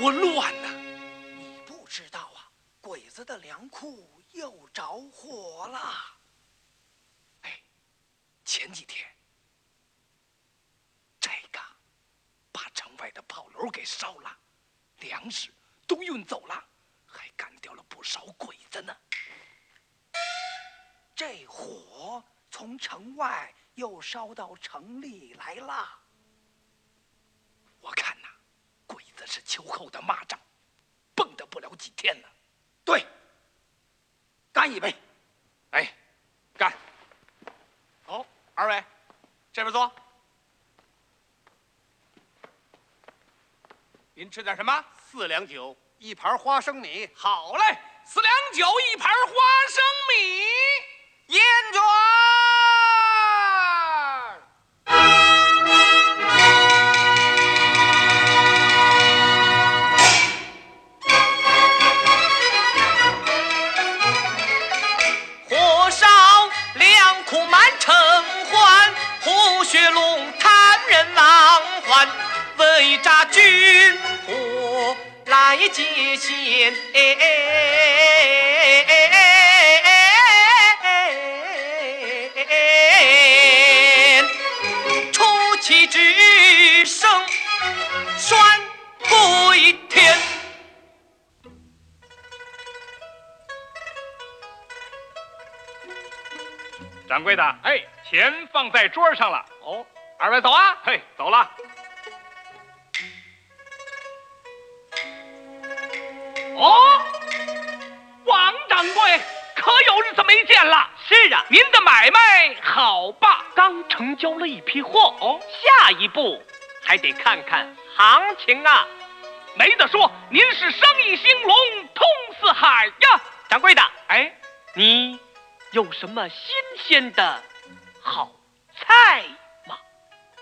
多乱呐！你不知道啊，鬼子的粮库又着火了。哎，前几天这个把城外的炮楼给烧了，粮食都运走了，还干掉了不少鬼子呢。这火从城外又烧到城里来了。我看呐，鬼子是秋后的蚂蚱，蹦跶不了几天了。对，干一杯。哎，干。好，二位，这边坐。您吃点什么？四两酒，一盘花生米。好嘞，四两酒，一盘花生米。一接线。哎哎哎哎之声宣归天。掌柜的，哎，钱放在桌上了。哦，二位走啊！嘿，走了。哦，王掌柜，可有日子没见了？是啊，您的买卖好吧？刚成交了一批货哦，下一步还得看看行情啊。没得说，您是生意兴隆，通四海呀。掌柜的，哎，你有什么新鲜的好菜吗？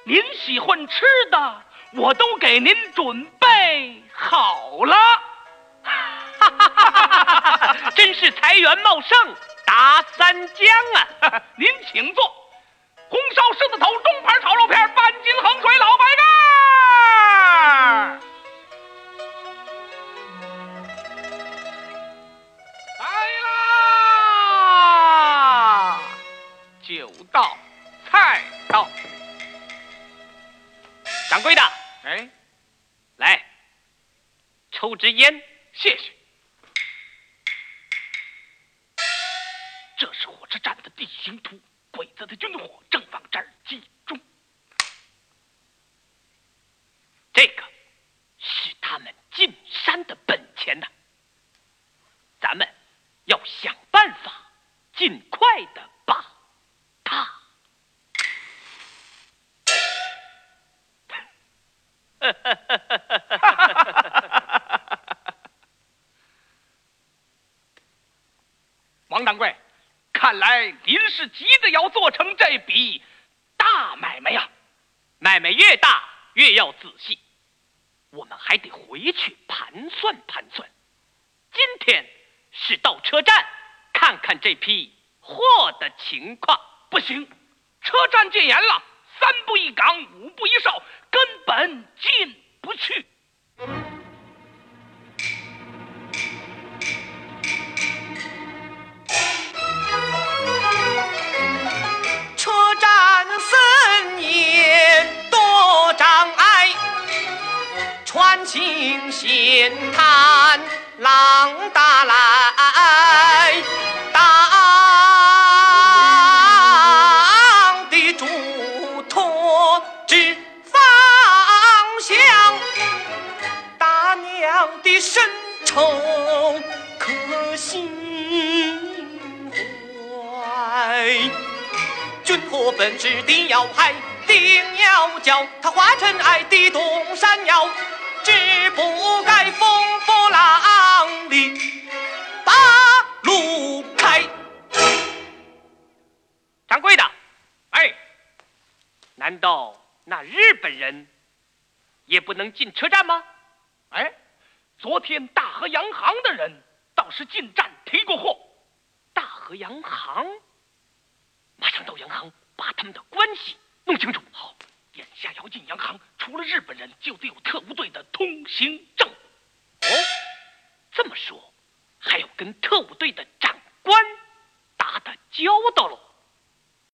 您喜欢吃的，我都给您准备好了。真是财源茂盛。达三江啊！您请坐。红烧狮子头，中盘炒肉片，半斤衡水老白干。来啦！酒到，菜到。掌柜的，哎，来，抽支烟，谢谢。地形图，鬼子的军火正往这儿集中。这个是他们进山的本钱呐，咱们要想办法尽快的把它。王掌柜。看来您是急着要做成这笔大买卖呀！买卖越大越要仔细，我们还得回去盘算盘算。今天是到车站看看这批货的情况。不行，车站戒严了，三步一岗，五步一哨，根本进不去。行险滩浪打来，当的嘱托指方向，大娘的深仇可心怀。军火本质的要害，定要叫他化尘埃的东山腰，只不该风波浪里把路开。掌柜的，哎，难道那日本人也不能进车站吗？哎，昨天大河洋行的人倒是进站提过货。大河洋行。马上到洋行，把他们的关系弄清楚。好，眼下要进洋行除了日本人就得有特务队的通行证。哦这么说还要跟特务队的长官打打交道喽。